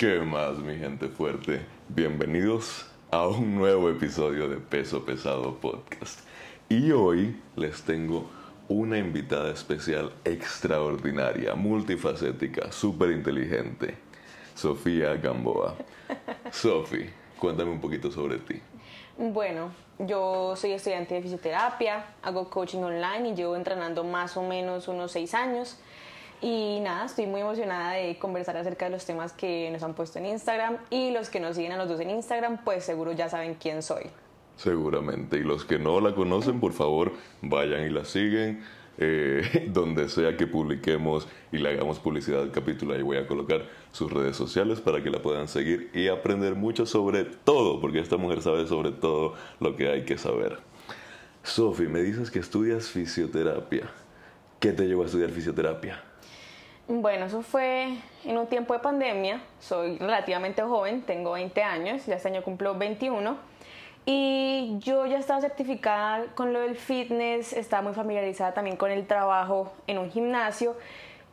¿Qué más, mi gente fuerte? Bienvenidos a un nuevo episodio de Peso Pesado Podcast. Y hoy les tengo una invitada especial extraordinaria, multifacética, súper inteligente, Sofía Gamboa. Sofi, cuéntame un poquito sobre ti. Bueno, yo soy estudiante de fisioterapia, hago coaching online y llevo entrenando más o menos unos seis años. Y nada, estoy muy emocionada de conversar acerca de los temas que nos han puesto en Instagram y los que nos siguen a los dos en Instagram, pues seguro ya saben quién soy. Seguramente. Y los que no la conocen, por favor, vayan y la siguen. Eh, donde sea que publiquemos y le hagamos publicidad al capítulo, ahí voy a colocar sus redes sociales para que la puedan seguir y aprender mucho sobre todo, porque esta mujer sabe sobre todo lo que hay que saber. Sofi, me dices que estudias fisioterapia. ¿Qué te llevó a estudiar fisioterapia? Bueno, eso fue en un tiempo de pandemia. Soy relativamente joven, tengo 20 años, ya este año cumplo 21. Y yo ya estaba certificada con lo del fitness, estaba muy familiarizada también con el trabajo en un gimnasio.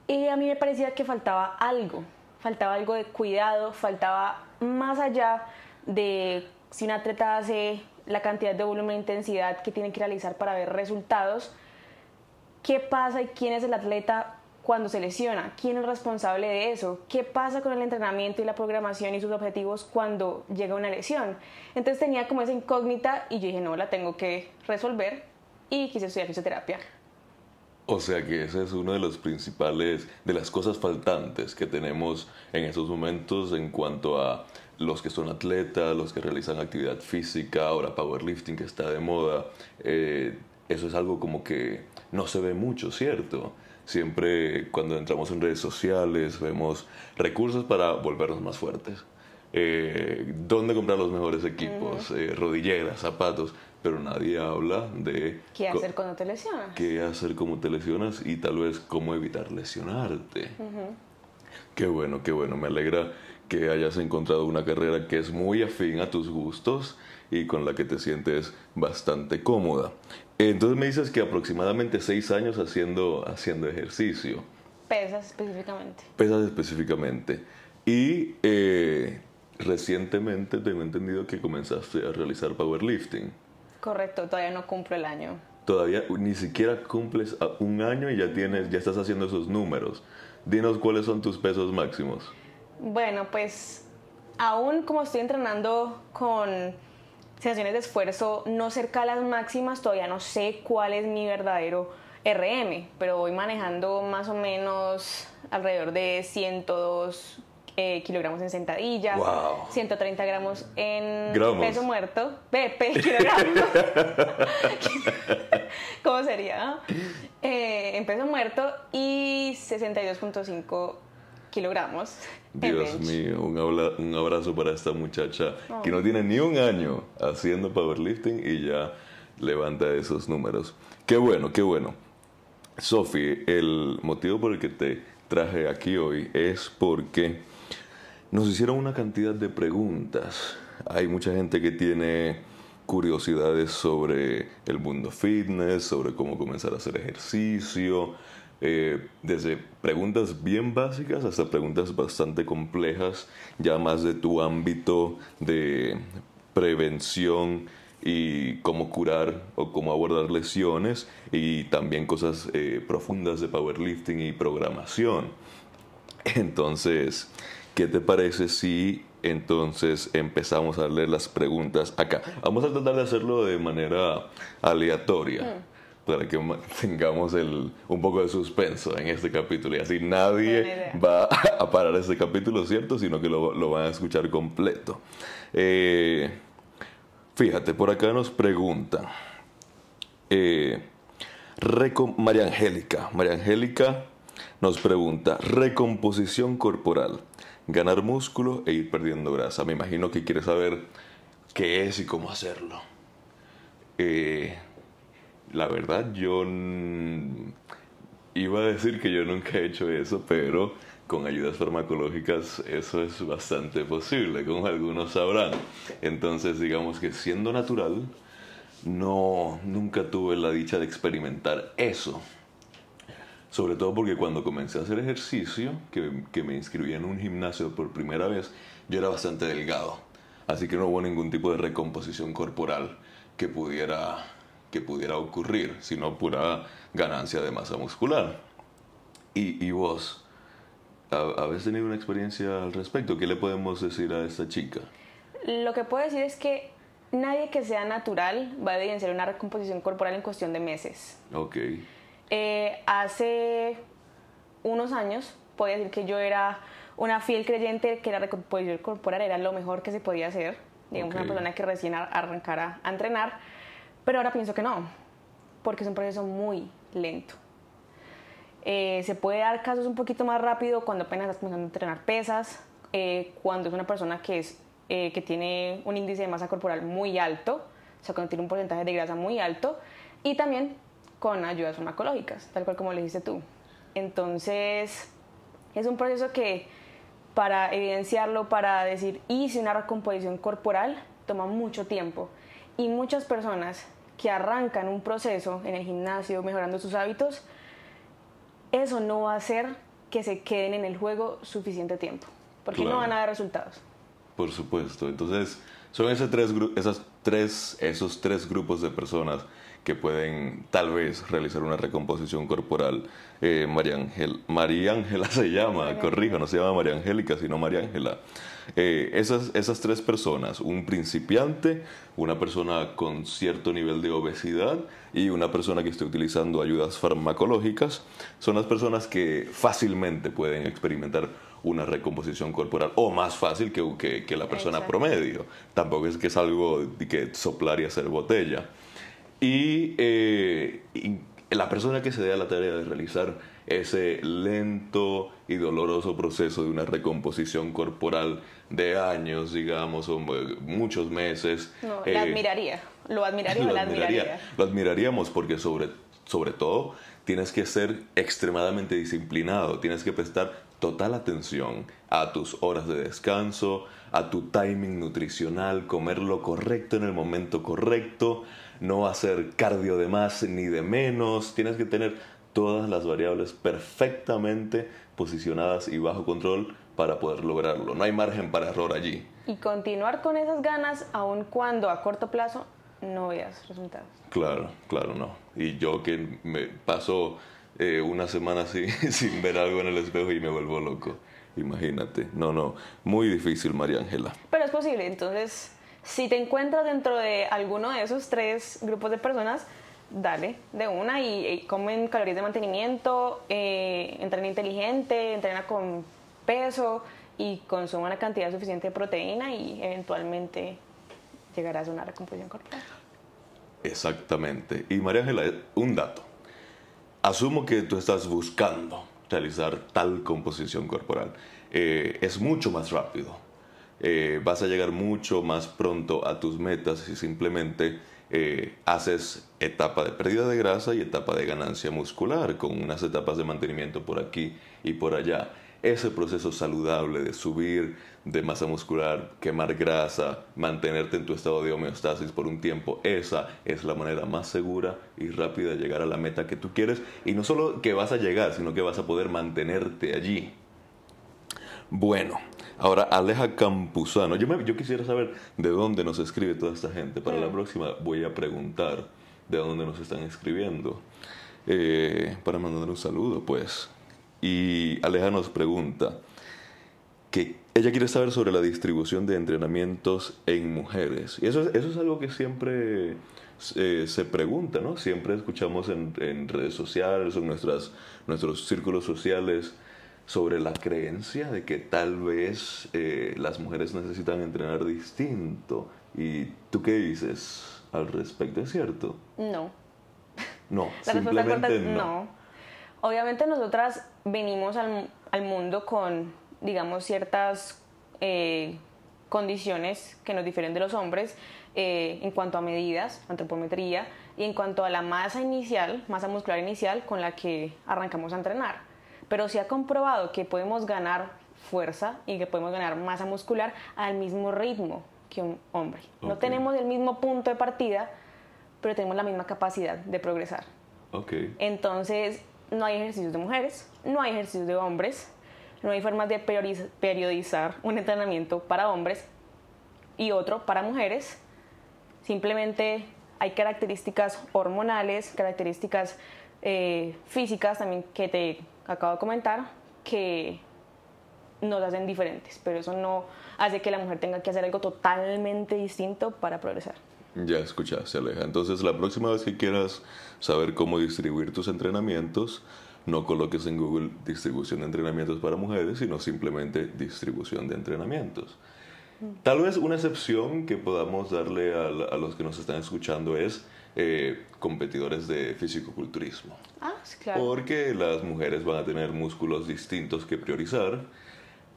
Y a mí me parecía que faltaba algo, faltaba algo de cuidado, faltaba más allá de si un atleta hace la cantidad de volumen e intensidad que tiene que realizar para ver resultados, qué pasa y quién es el atleta cuando se lesiona? ¿Quién es responsable de eso? ¿Qué pasa con el entrenamiento y la programación y sus objetivos cuando llega una lesión? Entonces tenía como esa incógnita y yo dije, no, la tengo que resolver y quise estudiar fisioterapia. O sea que ese es uno de los principales, de las cosas faltantes que tenemos en esos momentos en cuanto a los que son atletas, los que realizan actividad física, ahora powerlifting que está de moda. Eh, eso es algo como que no se ve mucho, ¿cierto? Siempre cuando entramos en redes sociales vemos recursos para volvernos más fuertes. Eh, dónde comprar los mejores equipos, eh, rodilleras, zapatos, pero nadie habla de... ¿Qué hacer cuando te lesionas? ¿Qué hacer cuando te lesionas y tal vez cómo evitar lesionarte? Qué bueno, qué bueno, me alegra que hayas encontrado una carrera que es muy afín a tus gustos y con la que te sientes bastante cómoda. Entonces me dices que aproximadamente seis años haciendo, haciendo ejercicio. Pesas específicamente. Pesas específicamente. Y eh, recientemente tengo entendido que comenzaste a realizar powerlifting. Correcto, todavía no cumplo el año. Todavía ni siquiera cumples un año y ya tienes, ya estás haciendo esos números. Dinos cuáles son tus pesos máximos. Bueno, pues aún como estoy entrenando con sensaciones de esfuerzo no cerca a las máximas, todavía no sé cuál es mi verdadero RM, pero voy manejando más o menos alrededor de 102 eh, kilogramos en sentadilla, 130 gramos en peso muerto, Pepe, kilogramos. ¿Cómo sería? Eh, en peso muerto y 62.5 kilogramos. Dios mío, un, abrazo para esta muchacha que no tiene ni un año haciendo powerlifting y ya levanta esos números. Qué bueno, qué bueno. Sophie, el motivo por el que te traje aquí hoy es porque nos hicieron una cantidad de preguntas. Hay mucha gente que tiene curiosidades sobre el mundo fitness, sobre cómo comenzar a hacer ejercicio, eh, desde preguntas bien básicas hasta preguntas bastante complejas, ya más de tu ámbito de prevención y cómo curar o cómo abordar lesiones y también cosas eh, profundas de powerlifting y programación. Entonces, ¿qué te parece si entonces empezamos a leer las preguntas acá? Vamos a tratar de hacerlo de manera aleatoria. Mm para que tengamos el, un poco de suspenso en este capítulo y así nadie va a parar este capítulo, ¿cierto? Sino que lo, lo van a escuchar completo. Eh, fíjate, por acá nos pregunta eh, María Angélica. María Angélica nos pregunta, recomposición corporal, ganar músculo e ir perdiendo grasa. Me imagino que quiere saber qué es y cómo hacerlo. Eh, la verdad, yo iba a decir que yo nunca he hecho eso, pero con ayudas farmacológicas eso es bastante posible, como algunos sabrán. Entonces, digamos que siendo natural, no, nunca tuve la dicha de experimentar eso. Sobre todo porque cuando comencé a hacer ejercicio, que, que me inscribí en un gimnasio por primera vez, yo era bastante delgado. Así que no hubo ningún tipo de recomposición corporal que pudiera, que pudiera ocurrir, sino pura ganancia de masa muscular. ¿Y, y vos? ¿Habéis tenido una experiencia al respecto? ¿Qué le podemos decir a esta chica? Lo que puedo decir es que nadie que sea natural va a evidenciar una recomposición corporal en cuestión de meses. Ok. Eh, hace unos años, puedo decir que yo era una fiel creyente que la recomposición corporal era lo mejor que se podía hacer. Digamos, una persona que recién arrancara a entrenar. Pero ahora pienso que no, porque es un proceso muy lento. Eh, se puede dar casos un poquito más rápido cuando apenas estás comenzando a entrenar pesas, eh, cuando es una persona que, es, eh, que tiene un índice de masa corporal muy alto, o sea, cuando tiene un porcentaje de grasa muy alto, y también con ayudas farmacológicas, tal cual como le dijiste tú. Entonces, es un proceso que para evidenciarlo, para decir hice una recomposición corporal, toma mucho tiempo. Y muchas personas que arrancan un proceso en el gimnasio mejorando sus hábitos, eso no va a hacer que se queden en el juego suficiente tiempo, porque no van a dar resultados. Por supuesto. Entonces, son esos tres, esas tres, esos tres grupos de personas que pueden tal vez realizar una recomposición corporal. Eh, María, Ángel, María Ángela se llama, corrijo, no se llama María Angélica, sino María Ángela. Eh, esas, esas tres personas, un principiante, una persona con cierto nivel de obesidad y una persona que esté utilizando ayudas farmacológicas, son las personas que fácilmente pueden experimentar una recomposición corporal o más fácil que, que, la persona promedio. Tampoco es que es algo de que soplar y hacer botella. Y, eh, y la persona que se dé a la tarea de realizar ese lento y doloroso proceso de una recomposición corporal de años, digamos, o muchos meses. No, la eh, admiraría, lo admiraría, lo, admiraría. Lo admiraríamos porque sobre, sobre todo tienes que ser extremadamente disciplinado, tienes que prestar total atención a tus horas de descanso, a tu timing nutricional, comer lo correcto en el momento correcto, no hacer cardio de más ni de menos, tienes que tener todas las variables perfectamente posicionadas y bajo control para poder lograrlo. No hay margen para error allí. Y continuar con esas ganas aun cuando a corto plazo no veas resultados. Claro, claro, no. Y yo que me paso eh, una semana así sin ver algo en el espejo y me vuelvo loco. Imagínate. No, no. Muy difícil, María Ángela. Pero es posible. Entonces, si te encuentras dentro de alguno de esos tres grupos de personas, dale de una y, comen calorías de mantenimiento, eh, entrena inteligente, entrena con peso y consuma una cantidad suficiente de proteína y eventualmente llegarás a una recomposición corporal. Exactamente. Y María Ángela, un dato. Asumo que tú estás buscando realizar tal composición corporal. Eh, es mucho más rápido. Eh, vas a llegar mucho más pronto a tus metas si simplemente eh, haces etapa de pérdida de grasa y etapa de ganancia muscular, con unas etapas de mantenimiento por aquí y por allá. Ese proceso saludable de subir de masa muscular, quemar grasa, mantenerte en tu estado de homeostasis por un tiempo, esa es la manera más segura y rápida de llegar a la meta que tú quieres. Y no solo que vas a llegar, sino que vas a poder mantenerte allí. Bueno, Ahora, Aleja Campuzano, yo, me, yo quisiera saber de dónde nos escribe toda esta gente. Para la próxima voy a preguntar de dónde nos están escribiendo. Eh, para mandar un saludo, pues. Y Aleja nos pregunta que ella quiere saber sobre la distribución de entrenamientos en mujeres. Y eso, eso es algo que siempre eh, se pregunta, ¿no? Siempre escuchamos en, en redes sociales o en nuestras, nuestros círculos sociales sobre la creencia de que tal vez eh, las mujeres necesitan entrenar distinto. ¿Y tú qué dices al respecto? ¿Es cierto? No. No, simplemente no. no. Obviamente nosotras venimos al, al mundo con, digamos, ciertas eh, condiciones que nos difieren de los hombres eh, en cuanto a medidas, antropometría, y en cuanto a la masa inicial, masa muscular inicial con la que arrancamos a entrenar pero se ha comprobado que podemos ganar fuerza y que podemos ganar masa muscular al mismo ritmo que un hombre. No tenemos el mismo punto de partida, pero tenemos la misma capacidad de progresar. Okay. Entonces, no hay ejercicios de mujeres, no hay ejercicios de hombres, no hay formas de periodizar un entrenamiento para hombres y otro para mujeres. Simplemente hay características hormonales, características eh, físicas también que te acabo de comentar que nos hacen diferentes, pero eso no hace que la mujer tenga que hacer algo totalmente distinto para progresar. Ya escuchaste, Aleja. Entonces, la próxima vez que quieras saber cómo distribuir tus entrenamientos, no coloques en Google distribución de entrenamientos para mujeres, sino simplemente distribución de entrenamientos. Tal vez una excepción que podamos darle a, los que nos están escuchando es eh, competidores de fisicoculturismo. Ah, claro. Porque las mujeres van a tener músculos distintos que priorizar.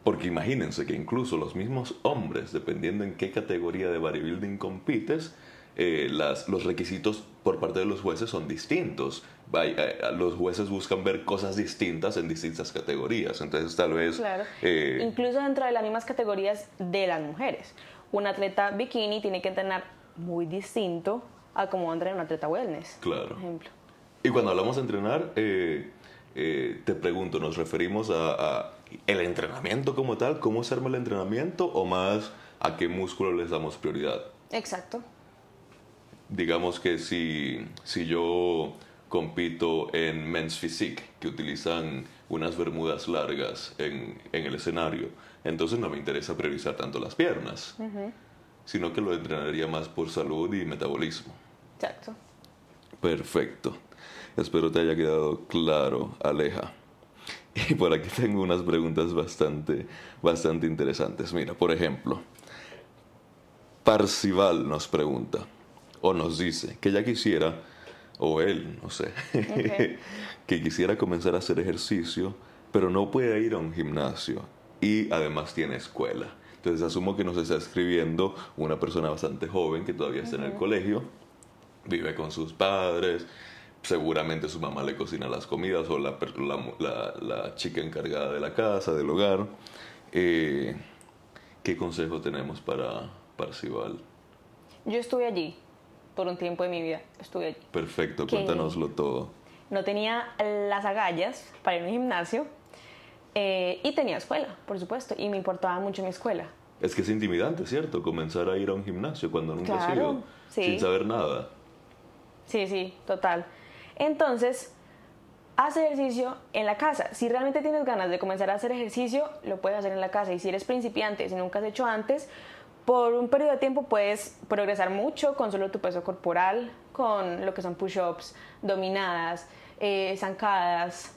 Porque imagínense que incluso los mismos hombres, dependiendo en qué categoría de bodybuilding compites, eh, las, los requisitos por parte de los jueces son distintos. Eh, los jueces buscan ver cosas distintas en distintas categorías. Entonces, tal vez. Claro. Eh, Incluso dentro de las mismas categorías de las mujeres. Un atleta bikini tiene que entrenar muy distinto a como entrena un atleta wellness. Claro. ejemplo. Y cuando hablamos de entrenar, te pregunto, ¿nos referimos a, a, el entrenamiento como tal? ¿Cómo se arma el entrenamiento? ¿O más a qué músculo les damos prioridad? Exacto digamos que si, si yo compito en Men's Physique, que utilizan unas bermudas largas en, en el escenario, entonces no me interesa priorizar tanto las piernas, sino que lo entrenaría más por salud y metabolismo. Exacto. Perfecto. Espero te haya quedado claro, Aleja. Y por aquí tengo unas preguntas bastante, bastante interesantes. Mira, por ejemplo, Parcival nos pregunta, o nos dice que ella quisiera, o él, no sé, que quisiera comenzar a hacer ejercicio, pero no puede ir a un gimnasio y además tiene escuela. Entonces asumo que nos está escribiendo una persona bastante joven que todavía está en el colegio, vive con sus padres, seguramente su mamá le cocina las comidas o la, la, chica encargada de la casa, del hogar. Eh, ¿Qué consejo tenemos para Parcival? Yo estuve allí por un tiempo de mi vida estuve allí. Perfecto, cuéntanoslo todo. No tenía las agallas para ir a un gimnasio eh, y tenía escuela, por supuesto, y me importaba mucho mi escuela. Es que es intimidante, ¿cierto? Comenzar a ir a un gimnasio cuando nunca has ido, sin saber nada. Sí, sí, total. Entonces, haz ejercicio en la casa. Si realmente tienes ganas de comenzar a hacer ejercicio, lo puedes hacer en la casa. Y si eres principiante, si nunca has hecho antes, por un periodo de tiempo puedes progresar mucho con solo tu peso corporal, con lo que son push-ups, dominadas, eh, zancadas,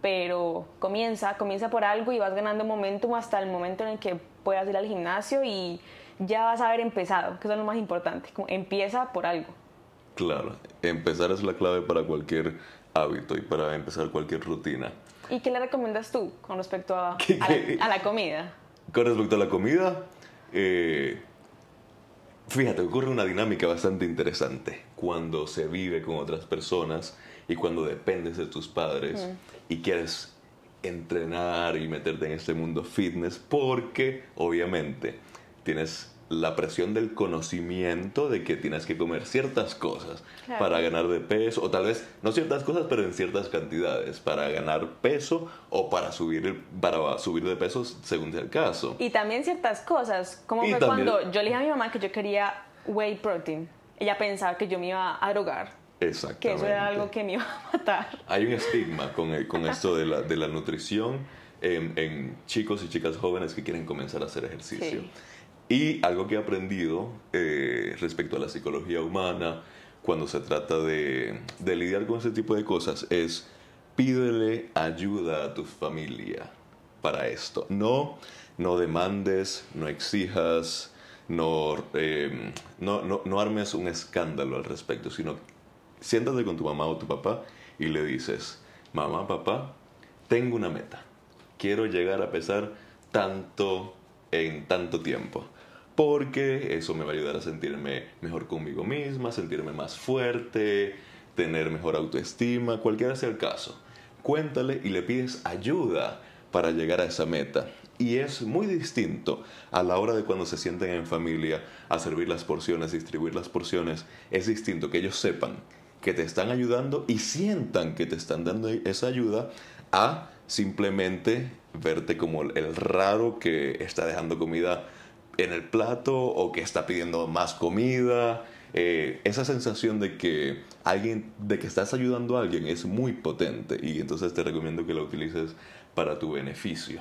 pero comienza, comienza por algo y vas ganando momentum hasta el momento en el que puedas ir al gimnasio y ya vas a haber empezado, que eso es lo más importante, empieza por algo. Claro, empezar es la clave para cualquier hábito y para empezar cualquier rutina. ¿Y qué le recomiendas tú con respecto a, a la comida? Con respecto a la comida, eh, fíjate, ocurre una dinámica bastante interesante cuando se vive con otras personas y cuando dependes de tus padres y quieres entrenar y meterte en este mundo fitness porque obviamente tienes la presión del conocimiento de que tienes que comer ciertas cosas para ganar de peso, o tal vez no ciertas cosas, pero en ciertas cantidades, para ganar peso o para subir, para subir de peso según sea el caso. Y también ciertas cosas, como fue cuando yo le dije a mi mamá que yo quería whey protein, ella pensaba que yo me iba a drogar. Exactamente. Que eso era algo que me iba a matar. Hay un estigma con, con esto de la, de la nutrición en, en, chicos y chicas jóvenes que quieren comenzar a hacer ejercicio. Sí. Y algo que he aprendido eh, respecto a la psicología humana, cuando se trata de, de, lidiar con ese tipo de cosas, es pídele ayuda a tu familia para esto. No, no demandes, no exijas, no, no, no, no armes un escándalo al respecto, sino siéntate con tu mamá o tu papá y le dices, mamá, papá, tengo una meta. Quiero llegar a pesar tanto en tanto tiempo porque eso me va a ayudar a sentirme mejor conmigo misma, sentirme más fuerte, tener mejor autoestima, cualquiera sea el caso. Cuéntale y le pides ayuda para llegar a esa meta. Y es muy distinto a la hora de cuando se sienten en familia a servir las porciones, distribuir las porciones. Es distinto que ellos sepan que te están ayudando y sientan que te están dando esa ayuda a simplemente verte como el raro que está dejando comida en el plato o que está pidiendo más comida. Eh, esa sensación de que alguien, de que estás ayudando a alguien es muy potente y entonces te recomiendo que la utilices para tu beneficio.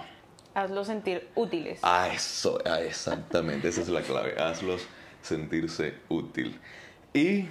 Hazlos sentir útiles. Ah, eso, ah, exactamente, esa es la clave. Hazlos sentirse útil. Y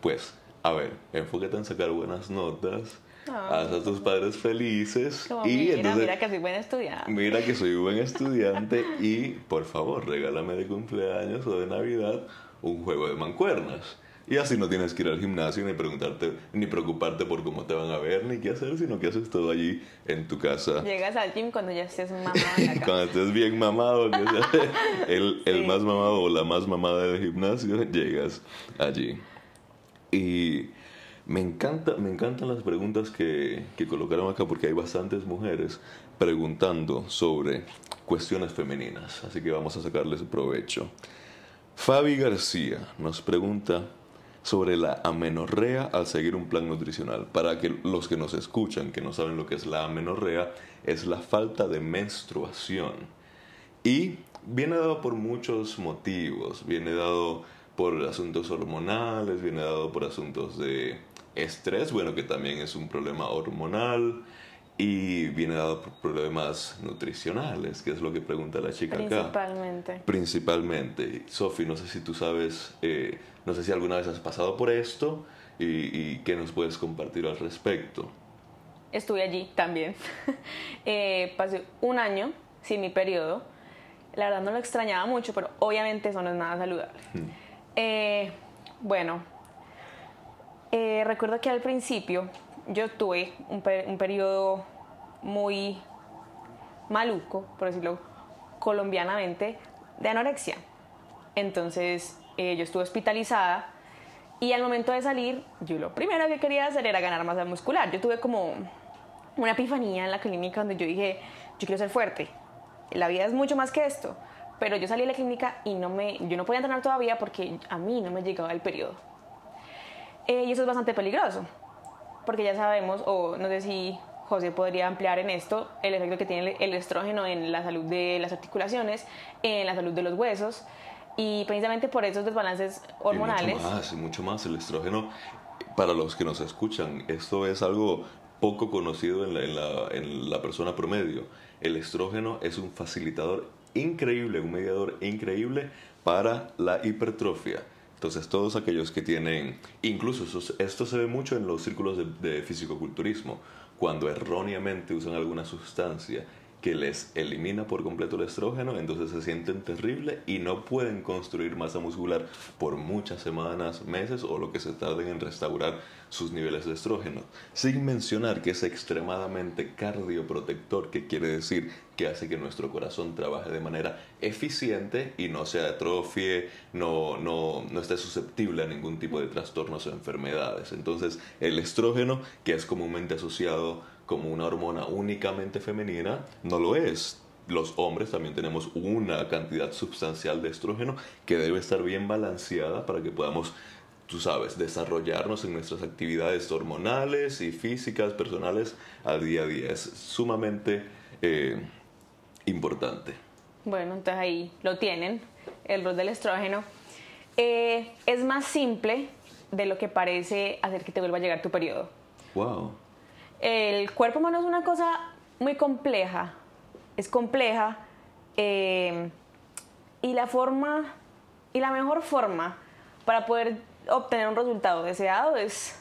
pues, a ver, enfócate en sacar buenas notas. Haz a tus padres felices. y mira, mira que soy buen estudiante. Mira que soy buen estudiante y por favor, regálame de cumpleaños o de Navidad un juego de mancuernas. Y así no tienes que ir al gimnasio ni preguntarte, ni preocuparte por cómo te van a ver, ni qué hacer, sino que haces todo allí en tu casa. Llegas al gym cuando ya estés mamado en cuando estés bien mamado, que sea el, el más mamado o la más mamada del gimnasio, llegas allí. Y me, encanta, me encantan las preguntas que, que colocaron acá porque hay bastantes mujeres preguntando sobre cuestiones femeninas, así que vamos a sacarles provecho. Fabi García nos pregunta sobre la amenorrea al seguir un plan nutricional. Para que los que nos escuchan, que no saben lo que es la amenorrea, es la falta de menstruación. Y viene dado por muchos motivos. Viene dado por asuntos hormonales, viene dado por asuntos de estrés, bueno, que también es un problema hormonal y viene dado por problemas nutricionales, que es lo que pregunta la chica acá. Principalmente. Principalmente. Sofi, no sé si tú sabes, eh, no sé si alguna vez has pasado por esto y, qué nos puedes compartir al respecto. Estuve allí también. eh, pasé un año sin mi periodo. La verdad no lo extrañaba mucho, pero obviamente eso no es nada saludable. Hmm. Eh, bueno, eh, recuerdo que al principio yo tuve un, periodo muy maluco, por decirlo colombianamente, de anorexia. Entonces eh, yo estuve hospitalizada y al momento de salir, yo lo primero que quería hacer era ganar masa muscular. Yo tuve como una epifanía en la clínica donde yo dije, yo quiero ser fuerte. La vida es mucho más que esto. Pero yo salí de la clínica y no me, yo no podía entrenar todavía porque a mí no me llegaba el periodo. Eh, y eso es bastante peligroso porque ya sabemos, o no sé si José podría ampliar en esto, el efecto que tiene el estrógeno en la salud de las articulaciones, en la salud de los huesos, y precisamente por esos desbalances hormonales. Y mucho más, y mucho más. El estrógeno, para los que nos escuchan, esto es algo poco conocido en la, en la, en la persona promedio. El estrógeno es un facilitador increíble, un mediador increíble para la hipertrofia. Entonces, todos aquellos que tienen, incluso esto se ve mucho en los círculos de, de fisicoculturismo, cuando erróneamente usan alguna sustancia que les elimina por completo el estrógeno, entonces se sienten terrible y no pueden construir masa muscular por muchas semanas, meses o lo que se tarden en restaurar sus niveles de estrógeno. Sin mencionar que es extremadamente cardioprotector, que quiere decir que hace que nuestro corazón trabaje de manera eficiente y no se atrofie, no, no, no esté susceptible a ningún tipo de trastornos o enfermedades. Entonces el estrógeno, que es comúnmente asociado como una hormona únicamente femenina, no lo es. Los hombres también tenemos una cantidad sustancial de estrógeno que debe estar bien balanceada para que podamos, tú sabes, desarrollarnos en nuestras actividades hormonales y físicas, personales, al día a día. Es sumamente eh, importante. Bueno, entonces ahí lo tienen, el rol del estrógeno. Eh, es más simple de lo que parece hacer que te vuelva a llegar tu periodo. Wow el cuerpo humano es una cosa muy compleja, es compleja eh, y la forma y la mejor forma para poder obtener un resultado deseado es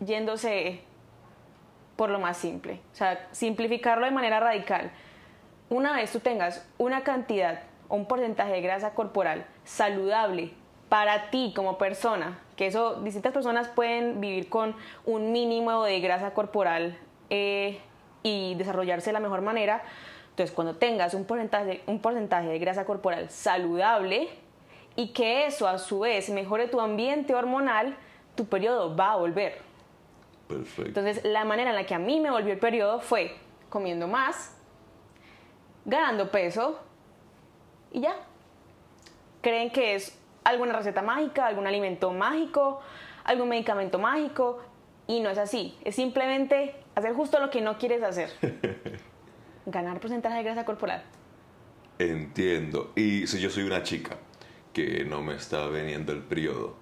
yéndose por lo más simple, o sea, simplificarlo de manera radical. Una vez tú tengas una cantidad o un porcentaje de grasa corporal saludable para ti como persona, que eso distintas personas pueden vivir con un mínimo de grasa corporal eh, y desarrollarse de la mejor manera. Entonces, cuando tengas un porcentaje, un porcentaje de grasa corporal saludable y que eso a su vez mejore tu ambiente hormonal, tu periodo va a volver. Perfecto. Entonces, la manera en la que a mí me volvió el periodo fue comiendo más, ganando peso y ya. ¿Creen que es alguna receta mágica, algún alimento mágico, algún medicamento mágico y no es así. Es simplemente hacer justo lo que no quieres hacer. Ganar porcentaje de grasa corporal. Entiendo. Y si yo soy una chica que no me está veniendo el periodo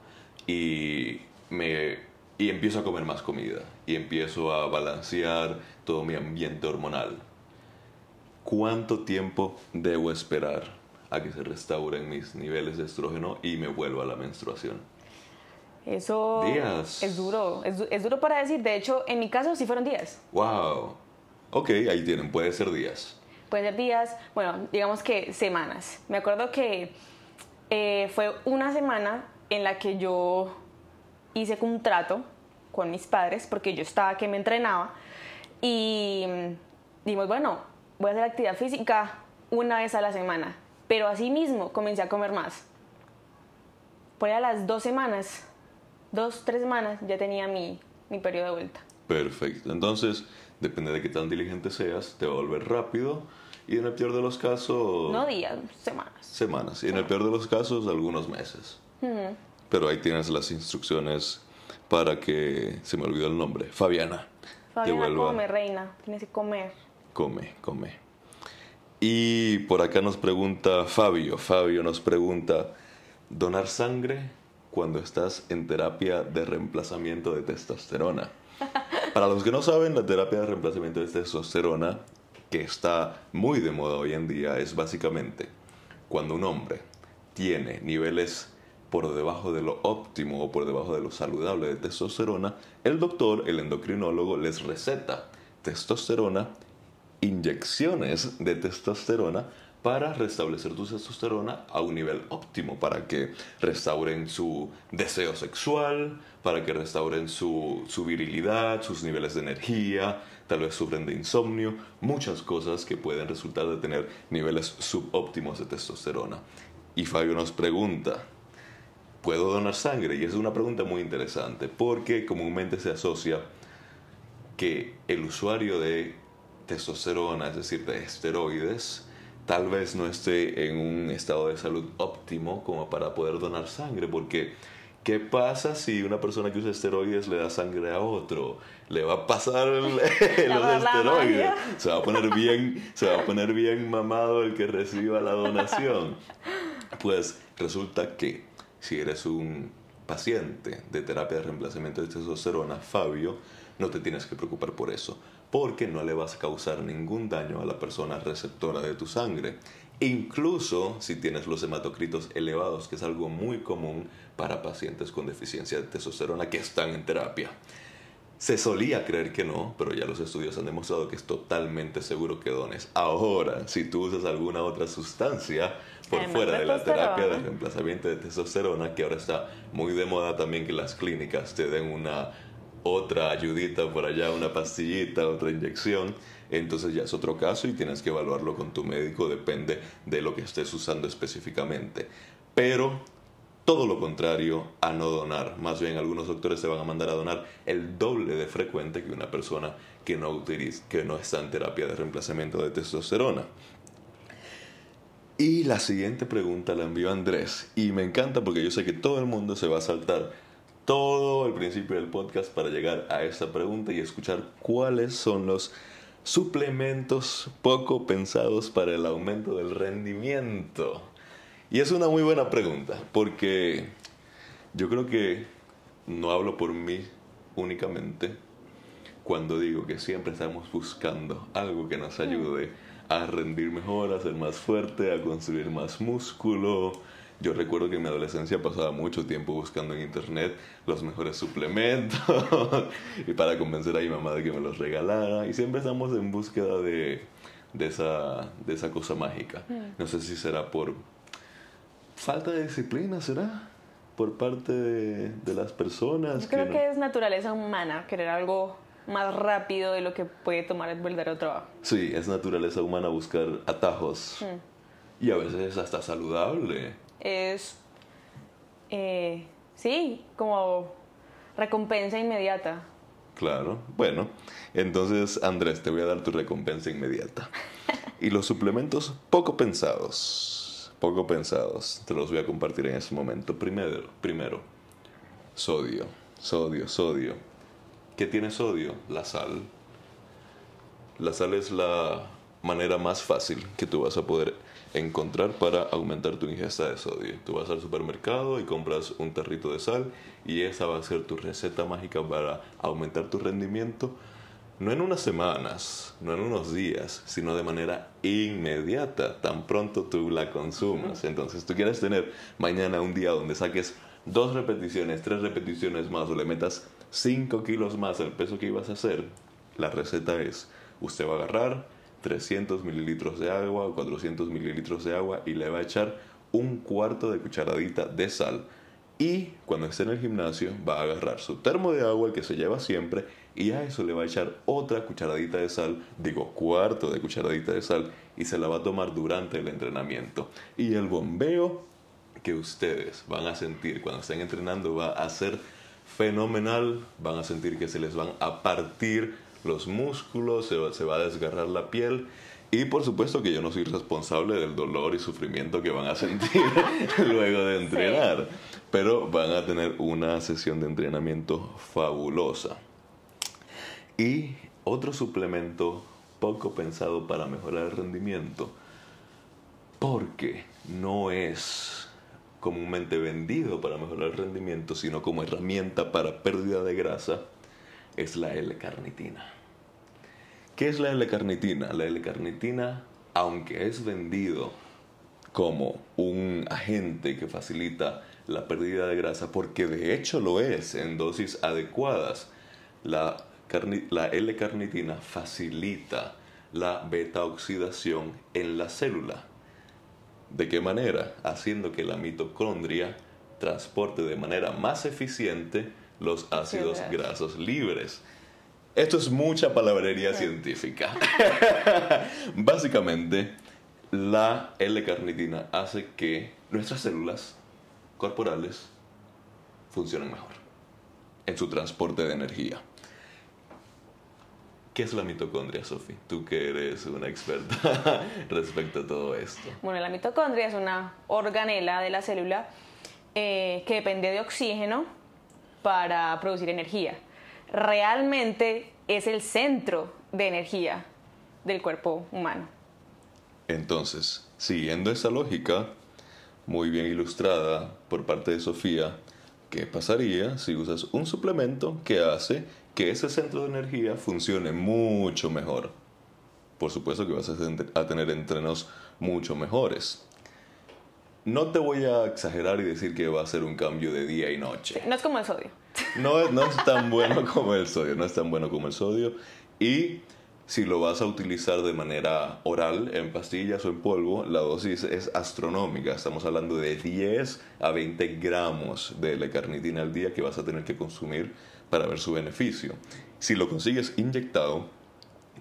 y me y empiezo a comer más comida y empiezo a balancear todo mi ambiente hormonal. ¿Cuánto tiempo debo esperar a que se restauren mis niveles de estrógeno y me vuelva a la menstruación? Eso días. es duro, es, es, duro para decir. De hecho, en mi caso sí fueron días. Wow. Ok, ahí tienen, puede ser días. Puede ser días, bueno, digamos que semanas. Me acuerdo que eh, fue una semana en la que yo hice un trato con mis padres porque yo estaba que me entrenaba y dijimos, bueno, voy a hacer actividad física una vez a la semana, pero así mismo comencé a comer más. Por ahí a las dos semanas, dos, tres semanas, ya tenía mi, mi periodo de vuelta. Perfecto, entonces depende de qué tan diligente seas, te va a volver rápido y en el peor de los casos... No días, semanas. Semanas, y en el peor de los casos algunos meses. Pero ahí tienes las instrucciones para que se me olvidó el nombre, Fabiana. Fabiana, come, reina, tienes que comer. Come, come. Y por acá nos pregunta Fabio, Fabio nos pregunta, ¿donar sangre cuando estás en terapia de reemplazamiento de testosterona? Para los que no saben, la terapia de reemplazamiento de testosterona, que está muy de moda hoy en día, es básicamente cuando un hombre tiene niveles por debajo de lo óptimo o por debajo de lo saludable de testosterona, el doctor, el endocrinólogo, les receta testosterona, inyecciones de testosterona para restablecer tu testosterona a un nivel óptimo, para que restauren su deseo sexual, para que restauren su, su, virilidad, sus niveles de energía, tal vez sufren de insomnio, muchas cosas que pueden resultar de tener niveles subóptimos de testosterona. Y Fabio nos pregunta, ¿puedo donar sangre? Y es una pregunta muy interesante porque comúnmente se asocia que el usuario de testosterona, es decir, de esteroides, tal vez no esté en un estado de salud óptimo como para poder donar sangre, porque ¿qué pasa si una persona que usa esteroides le da sangre a otro? Le va a pasar los esteroides, se va a poner bien, se va a poner bien mamado el que reciba la donación. Pues resulta que si eres un paciente de terapia de reemplazamiento de testosterona, Fabio, no te tienes que preocupar por eso, porque no le vas a causar ningún daño a la persona receptora de tu sangre. Incluso si tienes los hematocritos elevados, que es algo muy común para pacientes con deficiencia de testosterona que están en terapia. Se solía creer que no, pero ya los estudios han demostrado que es totalmente seguro que dones. Ahora, si tú usas alguna otra sustancia por fuera de la terapia de reemplazamiento de testosterona, que ahora está muy de moda también que las clínicas te den una otra ayudita por allá, una pastillita, otra inyección, entonces ya es otro caso y tienes que evaluarlo con tu médico, depende de lo que estés usando específicamente. Pero todo lo contrario a no donar. Más bien, algunos doctores te van a mandar a donar el doble de frecuente que una persona que no, utiliza, que no está en terapia de reemplazamiento de testosterona. Y la siguiente pregunta la envió Andrés. Y me encanta porque yo sé que todo el mundo se va a saltar todo el principio del podcast para llegar a esta pregunta y escuchar cuáles son los suplementos poco pensados para el aumento del rendimiento. Y es una muy buena pregunta, porque yo creo que no hablo por mí únicamente cuando digo que siempre estamos buscando algo que nos ayude a rendir mejor, a ser más fuerte, a construir más músculo. Yo recuerdo que en mi adolescencia pasaba mucho tiempo buscando en internet los mejores suplementos y para convencer a mi mamá de que me los regalara. Y siempre estamos en búsqueda de, de, esa, de esa cosa mágica. No sé si será por falta de disciplina, ¿será? Por parte de, las personas. Yo creo que, es naturaleza humana querer algo más rápido de lo que puede tomar el verdadero trabajo. Sí, es naturaleza humana buscar atajos. Mm. Y a veces es hasta saludable. Es, eh, sí, como recompensa inmediata. Claro, bueno, entonces Andrés, te voy a dar tu recompensa inmediata. y los suplementos poco pensados poco pensados. Te los voy a compartir en este momento. Primero, primero sodio. Sodio, sodio. ¿Qué tiene sodio? La sal. La sal es la manera más fácil que tú vas a poder encontrar para aumentar tu ingesta de sodio. Tú vas al supermercado y compras un tarrito de sal y esa va a ser tu receta mágica para aumentar tu rendimiento, no en unas semanas, no en unos días, sino de manera inmediata, tan pronto tú la consumas. Entonces tú quieres tener mañana un día donde saques dos repeticiones, tres repeticiones más o le metas 5 kilos más el peso que ibas a hacer, la receta es, usted va a agarrar 300 mililitros de agua o 400 mililitros de agua y le va a echar un cuarto de cucharadita de sal. Y cuando esté en el gimnasio va a agarrar su termo de agua, el que se lleva siempre, y a eso le va a echar otra cucharadita de sal, digo cuarto de cucharadita de sal, y se la va a tomar durante el entrenamiento. Y el bombeo que ustedes van a sentir cuando estén entrenando va a ser fenomenal, van a sentir que se les van a partir los músculos, se va, a desgarrar la piel y por supuesto que yo no soy responsable del dolor y sufrimiento que van a sentir luego de entrenar, pero van a tener una sesión de entrenamiento fabulosa. Y otro suplemento poco pensado para mejorar el rendimiento, porque no es comúnmente vendido para mejorar el rendimiento, sino como herramienta para pérdida de grasa, es la L-carnitina. ¿Qué es la L-carnitina? La L-carnitina, aunque es vendido como un agente que facilita la pérdida de grasa, porque de hecho lo es en dosis adecuadas, la, la L-carnitina facilita la beta-oxidación en la célula ¿De qué manera? Haciendo que la mitocondria transporte de manera más eficiente los ácidos grasos libres. Esto es mucha palabrería científica. Básicamente, la L-carnitina hace que nuestras células corporales funcionen mejor en su transporte de energía. ¿Qué es la mitocondria, Sofi? Tú que eres una experta respecto a todo esto. Bueno, la mitocondria es una organela de la célula eh, que depende de oxígeno para producir energía. Realmente es el centro de energía del cuerpo humano. Entonces, siguiendo esa lógica, muy bien ilustrada por parte de Sofía, ¿qué pasaría si usas un suplemento que hace que ese centro de energía funcione mucho mejor. Por supuesto que vas a tener entrenos mucho mejores. No te voy a exagerar y decir que va a ser un cambio de día y noche. no es como el sodio. No, no es tan bueno como el sodio, no es tan bueno como el sodio. Y si lo vas a utilizar de manera oral, en pastillas o en polvo, la dosis es astronómica. Estamos hablando de 10 a 20 gramos de la carnitina al día que vas a tener que consumir para ver su beneficio. Si lo consigues inyectado,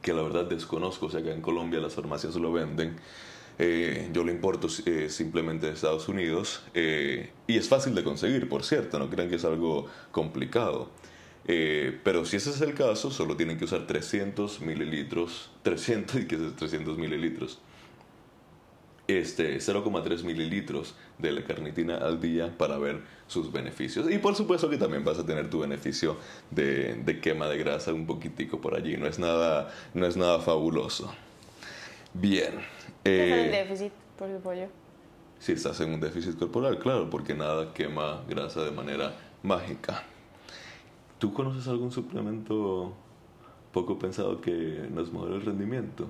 que la verdad desconozco, o sea que en Colombia las farmacias lo venden, eh, yo lo importo eh, simplemente de Estados Unidos eh, y es fácil de conseguir, por cierto, no crean que es algo complicado. pero si ese es el caso, solo tienen que usar 300 mililitros, 300 y que es 300 mililitros este 0,3 mililitros de la carnitina al día para ver sus beneficios. Y por supuesto que también vas a tener tu beneficio de, quema de grasa un poquitico por allí. No es nada, no es nada fabuloso. Bien. Eh, en déficit por el pollo? Si estás en un déficit corporal, claro, porque nada quema grasa de manera mágica. ¿Tú conoces algún suplemento poco pensado que nos mejore el rendimiento?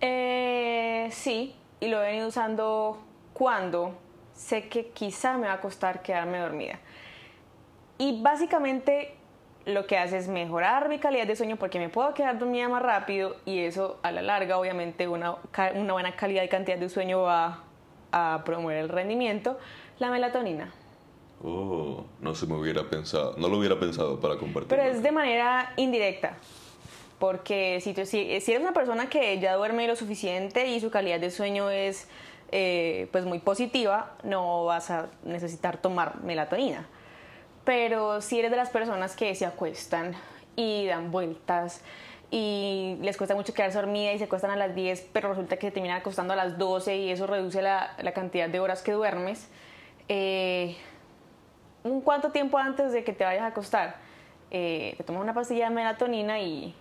Eh, sí, y lo he venido usando cuando sé que quizá me va a costar quedarme dormida. Y básicamente lo que hace es mejorar mi calidad de sueño porque me puedo quedar dormida más rápido y eso a la larga obviamente una, una buena calidad y cantidad de sueño va a promover el rendimiento. La melatonina. Oh, no se me hubiera pensado, no lo hubiera pensado para compartir. Pero es de manera indirecta porque si, si, eres una persona que ya duerme lo suficiente y su calidad de sueño es eh, pues muy positiva, no vas a necesitar tomar melatonina. Pero si eres de las personas que se acuestan y dan vueltas y les cuesta mucho quedarse dormida y se acuestan a las 10, pero resulta que se terminan acostando a las 12 y eso reduce la, cantidad de horas que duermes, eh, un cuánto tiempo antes de que te vayas a acostar, eh, te tomas una pastilla de melatonina y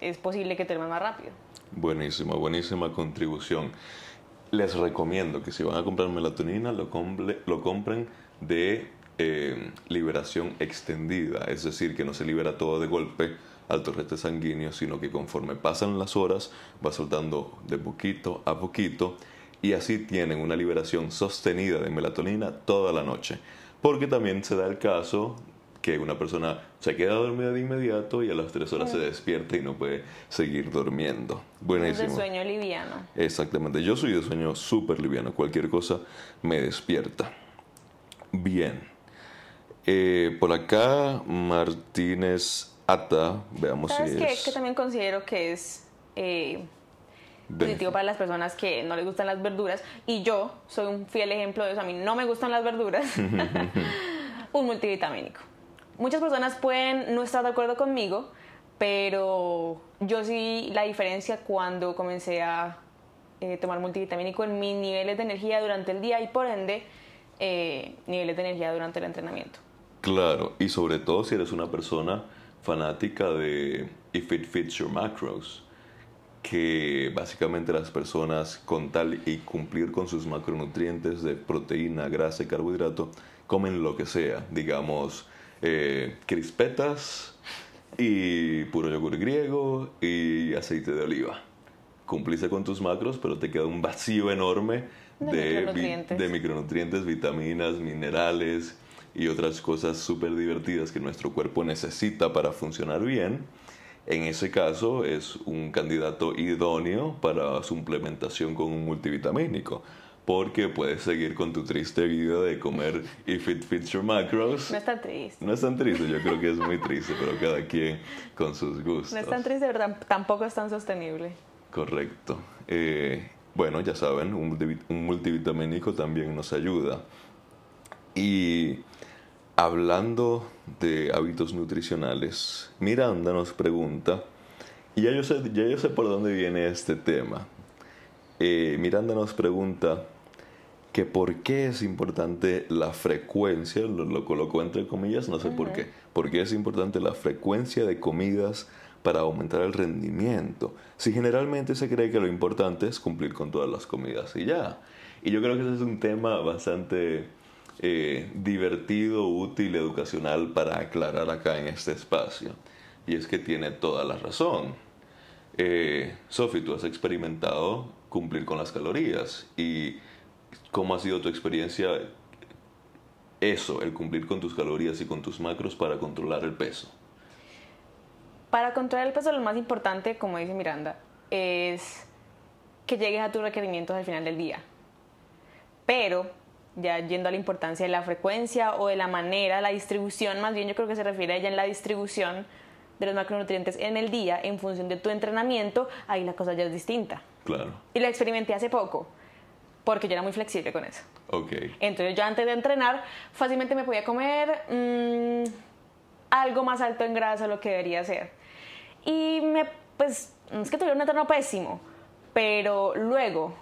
es posible que te duermas más rápido. Buenísima, buenísima contribución. Les recomiendo que si van a comprar melatonina, lo, lo compren de eh, liberación extendida, es decir, que no se libera todo de golpe al torrente sanguíneo, sino que conforme pasan las horas va soltando de poquito a poquito y así tienen una liberación sostenida de melatonina toda la noche. Porque también se da el caso que una persona se queda dormida de inmediato y a las tres horas se despierta y no puede seguir durmiendo. Buenísimo. Es de sueño liviano. Exactamente. Yo soy de sueño súper liviano. Cualquier cosa me despierta. Bien. Eh, por acá, Martínez Ata, veamos si es... que también considero que es eh, positivo para las personas que no les gustan las verduras. Y yo soy un fiel ejemplo de eso. A mí no me gustan las verduras. un multivitamínico muchas personas pueden no estar de acuerdo conmigo, pero yo sí la diferencia cuando comencé a eh, tomar multivitamínico en mis niveles de energía durante el día y por ende eh, niveles de energía durante el entrenamiento. Claro, y sobre todo si eres una persona fanática de If It Fits Your Macros, que básicamente las personas con tal y cumplir con sus macronutrientes de proteína, grasa y carbohidrato, comen lo que sea, digamos, eh, crispetas y puro yogur griego y aceite de oliva. Cumpliste con tus macros, pero te queda un vacío enorme de, micronutrientes. vitaminas, minerales y otras cosas súper divertidas que nuestro cuerpo necesita para funcionar bien. En ese caso es un candidato idóneo para suplementación con un multivitamínico porque puedes seguir con tu triste vida de comer if it fits your macros. No es tan triste. No es tan triste, yo creo que es muy triste, pero cada quien con sus gustos. No es tan triste, pero tampoco es tan sostenible. Correcto. Eh, bueno, ya saben, un, multivitamínico también nos ayuda. Y hablando de hábitos nutricionales, Miranda nos pregunta, y ya yo sé, ya yo sé por dónde viene este tema. Eh, Miranda nos pregunta, que por qué es importante la frecuencia, lo, coloco entre comillas, no sé por qué, por qué es importante la frecuencia de comidas para aumentar el rendimiento. Si generalmente se cree que lo importante es cumplir con todas las comidas y ya. Y yo creo que ese es un tema bastante eh, divertido, útil, educacional para aclarar acá en este espacio. Y es que tiene toda la razón. Eh, tú has experimentado cumplir con las calorías y ¿Cómo ha sido tu experiencia eso, el cumplir con tus calorías y con tus macros para controlar el peso? Para controlar el peso lo más importante, como dice Miranda, es que llegues a tus requerimientos al final del día. Pero, ya yendo a la importancia de la frecuencia o de la manera, la distribución, más bien yo creo que se refiere a ella en la distribución de los macronutrientes en el día en función de tu entrenamiento, ahí la cosa ya es distinta. Claro. Y lo experimenté hace poco porque yo era muy flexible con eso. Okay. Entonces yo antes de entrenar fácilmente me podía comer mm, algo más alto en grasa lo que debería ser. Y me, pues, es que tuviera un entreno pésimo, pero luego,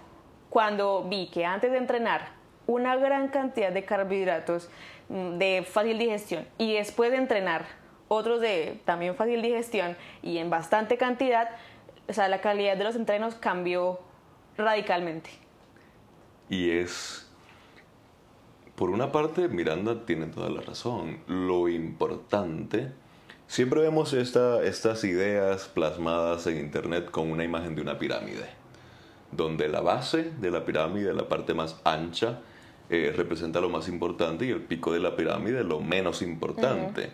cuando vi que antes de entrenar una gran cantidad de carbohidratos mm, de fácil digestión y después de entrenar otros de también fácil digestión y en bastante cantidad, o sea, la calidad de los entrenos cambió radicalmente. Y es, por una parte, Miranda tiene toda la razón. Lo importante, siempre vemos esta, estas ideas plasmadas en Internet con una imagen de una pirámide, donde la base de la pirámide, la parte más ancha, eh, representa lo más importante y el pico de la pirámide lo menos importante.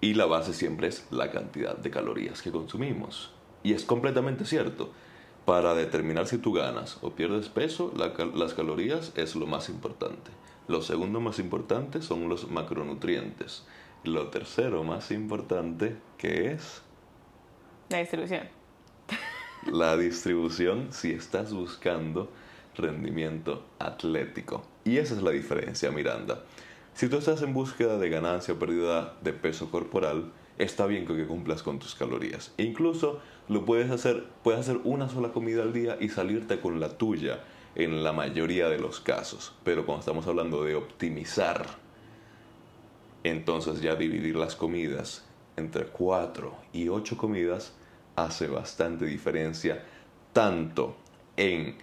Y la base siempre es la cantidad de calorías que consumimos. Y es completamente cierto para determinar si tú ganas o pierdes peso, las calorías es lo más importante. Lo segundo más importante son los macronutrientes. Lo tercero más importante, que es? La distribución. La distribución si estás buscando rendimiento atlético. Y esa es la diferencia, Miranda. Si tú estás en búsqueda de ganancia o pérdida de peso corporal, está bien que cumplas con tus calorías. E incluso lo puedes hacer, puedes hacer una sola comida al día y salirte con la tuya en la mayoría de los casos. Pero cuando estamos hablando de optimizar Entonces ya dividir las comidas entre 4 y 8 comidas hace bastante diferencia, tanto en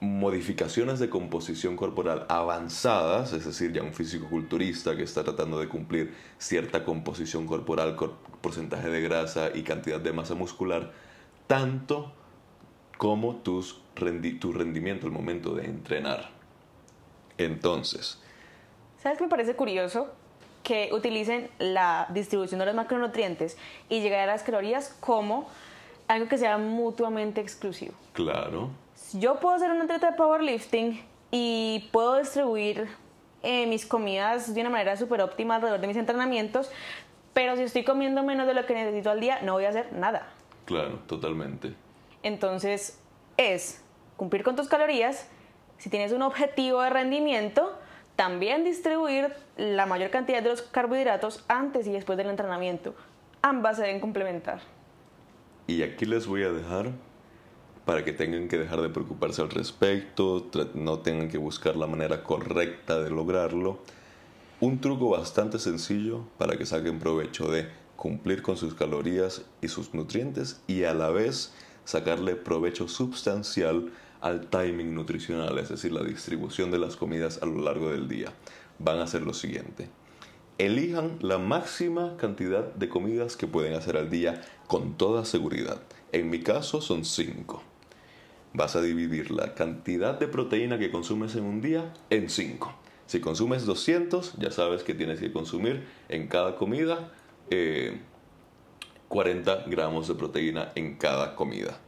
modificaciones de composición corporal avanzadas, es decir, ya un físico-culturista que está tratando de cumplir cierta composición corporal, porcentaje de grasa y cantidad de masa muscular, tanto como tus tu rendimiento al momento de entrenar. Entonces, ¿sabes qué me parece curioso? Que utilicen la distribución de los macronutrientes y llegar a las calorías como algo que sea mutuamente exclusivo. Claro yo puedo ser un atleta de powerlifting y puedo distribuir eh, mis comidas de una manera súper óptima alrededor de mis entrenamientos, pero si estoy comiendo menos de lo que necesito al día, no voy a hacer nada. Claro, totalmente. Entonces, es cumplir con tus calorías, si tienes un objetivo de rendimiento, también distribuir la mayor cantidad de los carbohidratos antes y después del entrenamiento. Ambas se deben complementar. Y aquí les voy a dejar para que tengan que dejar de preocuparse al respecto, no tengan que buscar la manera correcta de lograrlo. Un truco bastante sencillo para que saquen provecho de cumplir con sus calorías y sus nutrientes y a la vez sacarle provecho sustancial al timing nutricional, es decir, la distribución de las comidas a lo largo del día. Van a hacer lo siguiente. Elijan la máxima cantidad de comidas que pueden hacer al día con toda seguridad. En mi caso son 5 vas a dividir la cantidad de proteína que consumes en un día en 5. Si consumes 200, ya sabes que tienes que consumir en cada comida 40 eh, gramos de proteína en cada comida.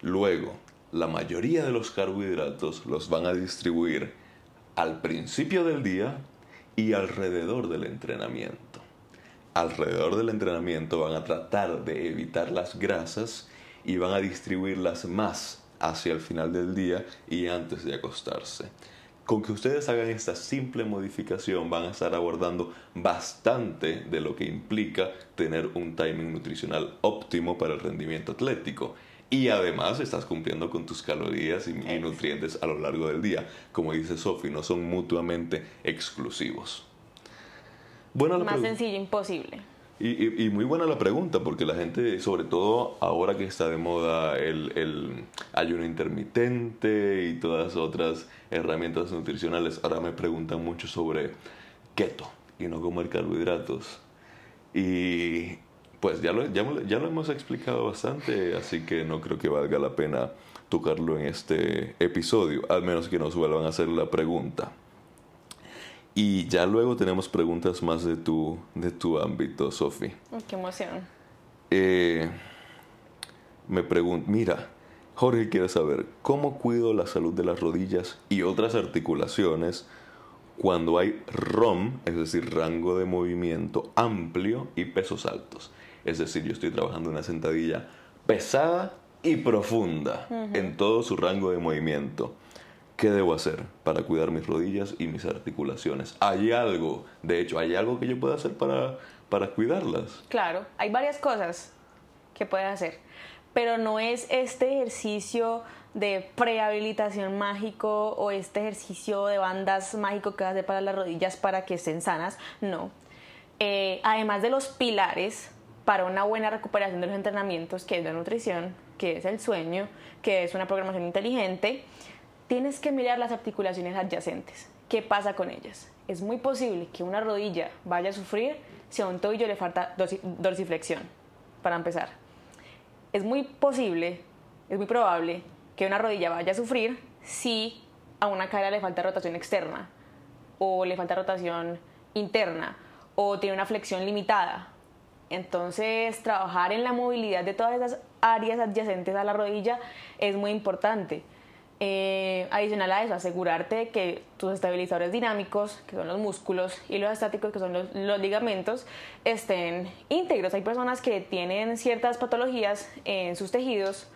Luego, la mayoría de los carbohidratos los van a distribuir al principio del día y alrededor del entrenamiento. Alrededor del entrenamiento van a tratar de evitar las grasas y van a distribuirlas más hacia el final del día y antes de acostarse. Con que ustedes hagan esta simple modificación van a estar abordando bastante de lo que implica tener un timing nutricional óptimo para el rendimiento atlético. Y además estás cumpliendo con tus calorías y, nutrientes a lo largo del día. Como dice Sophie, no son mutuamente exclusivos. Bueno, Más sencillo, imposible. Y, muy buena la pregunta, porque la gente, sobre todo ahora que está de moda el, ayuno intermitente y todas otras herramientas nutricionales, ahora me preguntan mucho sobre keto y no comer carbohidratos. Y pues ya lo, ya, ya lo hemos explicado bastante, así que no creo que valga la pena tocarlo en este episodio, al menos que nos vuelvan a hacer la pregunta. Y ya luego tenemos preguntas más de tu, de tu ámbito, Sofi. Qué emoción. Eh, me pregunto, mira, Jorge quiere saber, ¿cómo cuido la salud de las rodillas y otras articulaciones cuando hay ROM, es decir, rango de movimiento amplio y pesos altos? Es decir, yo estoy trabajando una sentadilla pesada y profunda en todo su rango de movimiento. ¿Qué debo hacer para cuidar mis rodillas y mis articulaciones? ¿Hay algo, de hecho, hay algo que yo pueda hacer para, para cuidarlas? Claro, hay varias cosas que puedes hacer, pero no es este ejercicio de prehabilitación mágico o este ejercicio de bandas mágico que vas a hacer para las rodillas para que estén sanas, no. Eh, además de los pilares para una buena recuperación de los entrenamientos, que es la nutrición, que es el sueño, que es una programación inteligente, tienes que mirar las articulaciones adyacentes. ¿Qué pasa con ellas? Es muy posible que una rodilla vaya a sufrir si a un tobillo le falta dorsiflexión, para empezar. Es muy posible, es muy probable que una rodilla vaya a sufrir si a una cara le falta rotación externa, o le falta rotación interna, o tiene una flexión limitada. Entonces, trabajar en la movilidad de todas esas áreas adyacentes a la rodilla es muy importante. Eh, adicional a eso, asegurarte que tus estabilizadores dinámicos, que son los músculos, y los estáticos, que son los, ligamentos, estén íntegros. Hay personas que tienen ciertas patologías en sus tejidos,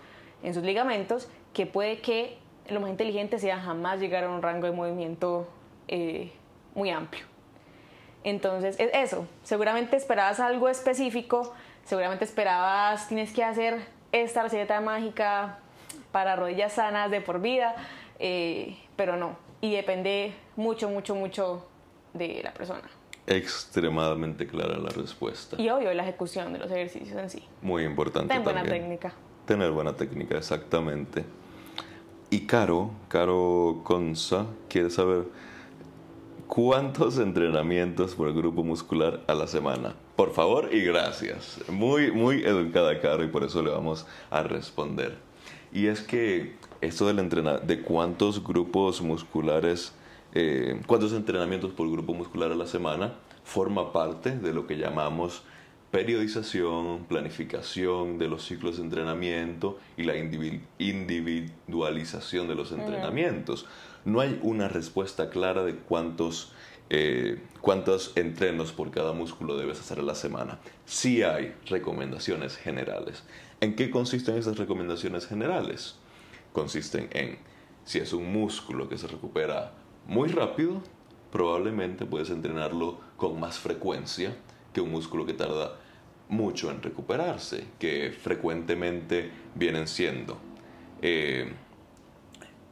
en sus ligamentos, que puede que lo más inteligente sea jamás llegar a un rango de movimiento eh, muy amplio. Entonces, es eso. Seguramente esperabas algo específico, seguramente esperabas, tienes que hacer esta receta mágica para rodillas sanas de por vida, eh, pero no. Y depende mucho, mucho, mucho de la persona. Extremadamente clara la respuesta. Y obvio la ejecución de los ejercicios en sí. Muy importante. Tener buena técnica. Tener buena técnica, exactamente. Y Caro, Caro Conza, quiere saber cuántos entrenamientos por grupo muscular a la semana. Por favor y gracias. Muy, muy educada Caro y por eso le vamos a responder. Y es que esto del entrenar, de cuántos grupos musculares, eh, cuántos entrenamientos por grupo muscular a la semana, forma parte de lo que llamamos periodización, planificación de los ciclos de entrenamiento y la indivi- individualización de los entrenamientos. No hay una respuesta clara de cuántos, eh, cuántos entrenos por cada músculo debes hacer a la semana. Sí hay recomendaciones generales. ¿En qué consisten esas recomendaciones generales? Consisten en, si es un músculo que se recupera muy rápido, probablemente puedes entrenarlo con más frecuencia que un músculo que tarda mucho en recuperarse, que frecuentemente vienen siendo. eh,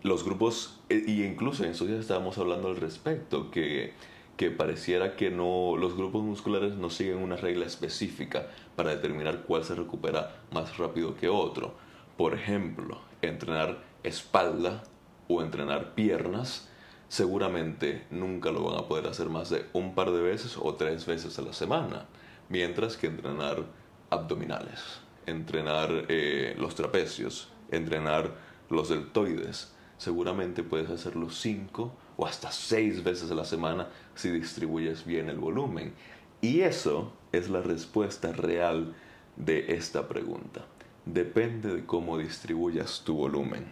los grupos, y incluso en estos días estábamos hablando al respecto, que, que pareciera que no, los grupos musculares no siguen una regla específica para determinar cuál se recupera más rápido que otro. Por ejemplo, entrenar espalda o entrenar piernas, seguramente nunca lo van a poder hacer más de un par de veces o tres veces a la semana, mientras que entrenar abdominales, entrenar eh, los trapecios, entrenar los deltoides, seguramente puedes hacerlo cinco o hasta seis veces a la semana si distribuyes bien el volumen. Y eso es la respuesta real de esta pregunta. Depende de cómo distribuyas tu volumen.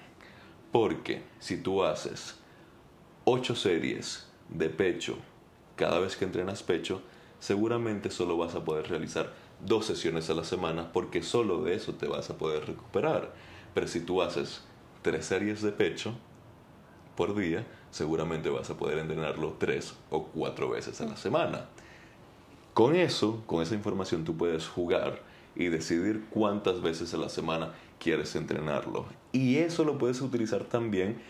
Porque si tú haces 8 series de pecho cada vez que entrenas pecho, seguramente solo vas a poder realizar dos sesiones a la semana porque solo de eso te vas a poder recuperar. Pero si tú haces tres series de pecho por día, seguramente vas a poder entrenarlo tres o cuatro veces a la semana. Con eso, con esa información, tú puedes jugar y decidir cuántas veces a la semana quieres entrenarlo. Y eso lo puedes utilizar también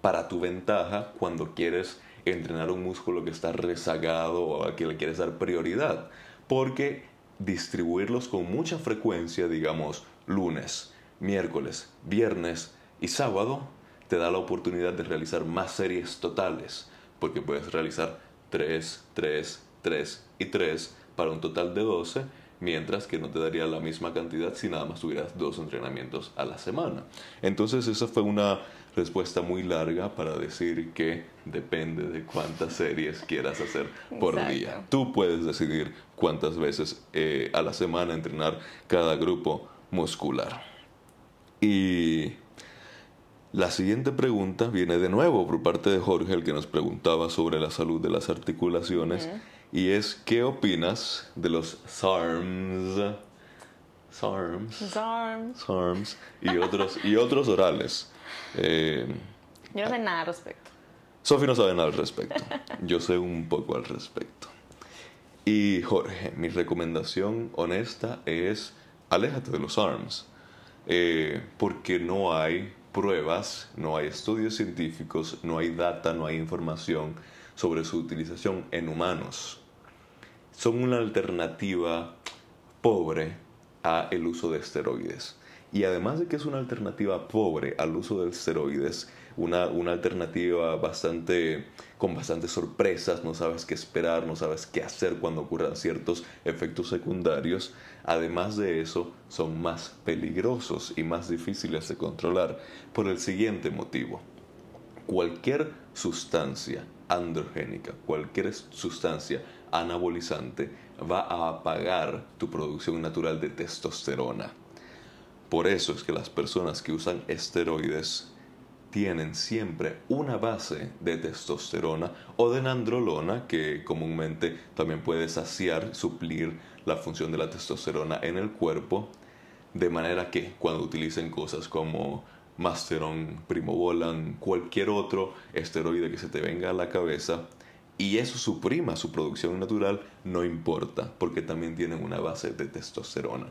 para tu ventaja cuando quieres entrenar un músculo que está rezagado o a que le quieres dar prioridad. Porque distribuirlos con mucha frecuencia, digamos lunes, miércoles, viernes y sábado, te da la oportunidad de realizar más series totales. Porque puedes realizar 3, 3, 3 y 3 para un total de 12 mientras que no te daría la misma cantidad si nada más tuvieras dos entrenamientos a la semana. Entonces esa fue una respuesta muy larga para decir que depende de cuántas series quieras hacer por Exacto. día. Tú puedes decidir cuántas veces eh, a la semana entrenar cada grupo muscular. Y la siguiente pregunta viene de nuevo por parte de Jorge, el que nos preguntaba sobre la salud de las articulaciones. Y es, ¿qué opinas de los SARMs? SARMs. Arms. SARMs y otros, y otros orales. Eh, Yo no sé nada al respecto. Sofi no sabe nada al respecto. Yo sé un poco al respecto. Y Jorge, mi recomendación honesta es aléjate de los ARMS. Eh, porque no hay pruebas, no hay estudios científicos, no hay data, no hay información sobre su utilización en humanos. Son una alternativa pobre a el uso de esteroides. Y además de que es una alternativa pobre al uso de esteroides, una, una alternativa bastante con bastantes sorpresas, no sabes qué esperar, no sabes qué hacer cuando ocurran ciertos efectos secundarios. Además de eso, son más peligrosos y más difíciles de controlar por el siguiente motivo. Cualquier sustancia androgénica, cualquier sustancia anabolizante va a apagar tu producción natural de testosterona. Por eso es que las personas que usan esteroides tienen siempre una base de testosterona o de nandrolona que comúnmente también puede saciar, suplir la función de la testosterona en el cuerpo, de manera que cuando utilicen cosas como Masteron, Primobolan, cualquier otro esteroide que se te venga a la cabeza, y eso suprima su producción natural, no importa, porque también tienen una base de testosterona.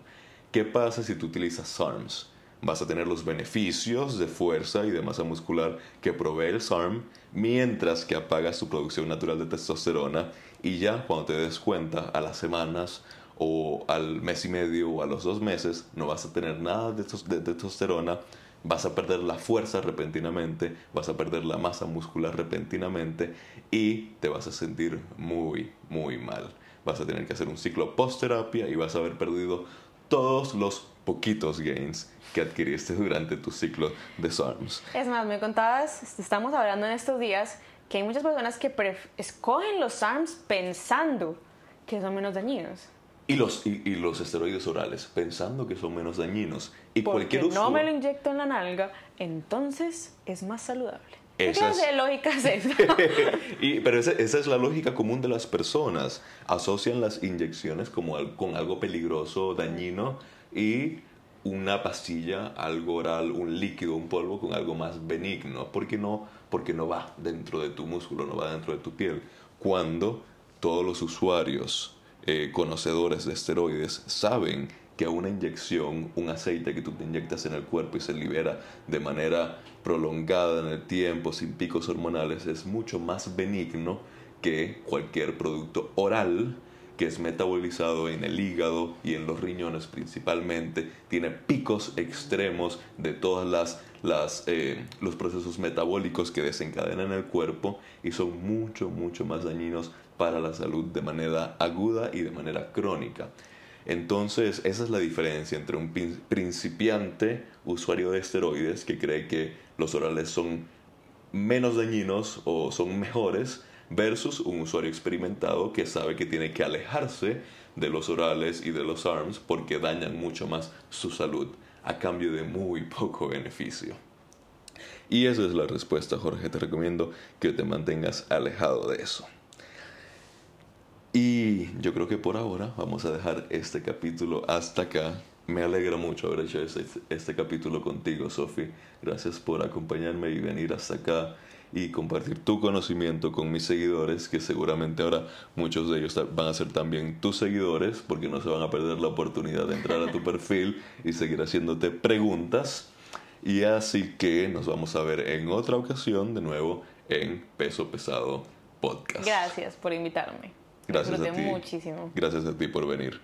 ¿Qué pasa si tú utilizas SARMs? vas a tener los beneficios de fuerza y de masa muscular que provee el SARM, mientras que apagas tu producción natural de testosterona y ya cuando te des cuenta a las semanas o al mes y medio o a los dos meses no vas a tener nada de, de testosterona, vas a perder la fuerza repentinamente, vas a perder la masa muscular repentinamente y te vas a sentir muy, muy mal. Vas a tener que hacer un ciclo post-terapia y vas a haber perdido todos los poquitos gains que adquiriste durante tu ciclo de SARMs. Es más, me contabas, estamos hablando en estos días, que hay muchas personas que escogen los SARMs pensando que son menos dañinos. Y los, y, los esteroides orales, pensando que son menos dañinos. Y Porque cualquier no me lo inyecto en la nalga, entonces es más saludable. ¿Qué clase de lógica es esa? y, pero esa, esa, es la lógica común de las personas. Asocian las inyecciones como con algo peligroso, dañino, y una pastilla, algo oral, un líquido, un polvo con algo más benigno. porque no? Porque no va dentro de tu músculo, no va dentro de tu piel. Cuando todos los usuarios eh, conocedores de esteroides saben que una inyección, un aceite que tú te inyectas en el cuerpo y se libera de manera prolongada en el tiempo, sin picos hormonales, es mucho más benigno que cualquier producto oral que es metabolizado en el hígado y en los riñones principalmente, tiene picos extremos de todas las, las eh, los procesos metabólicos que desencadenan el cuerpo y son mucho, mucho más dañinos para la salud de manera aguda y de manera crónica. Entonces, esa es la diferencia entre un principiante usuario de esteroides que cree que los orales son menos dañinos o son mejores versus un usuario experimentado que sabe que tiene que alejarse de los orales y de los ARMS porque dañan mucho más su salud a cambio de muy poco beneficio. Y esa es la respuesta, Jorge. Te recomiendo que te mantengas alejado de eso. Y yo creo que por ahora vamos a dejar este capítulo hasta acá. Me alegra mucho haber hecho este, este capítulo contigo, Sofi. Gracias por acompañarme y venir hasta acá y compartir tu conocimiento con mis seguidores, que seguramente ahora muchos de ellos van a ser también tus seguidores, porque no se van a perder la oportunidad de entrar a tu perfil y seguir haciéndote preguntas. Y así que nos vamos a ver en otra ocasión de nuevo en Peso Pesado Podcast. Gracias por invitarme. Gracias a ti. muchísimo. Gracias a ti por venir.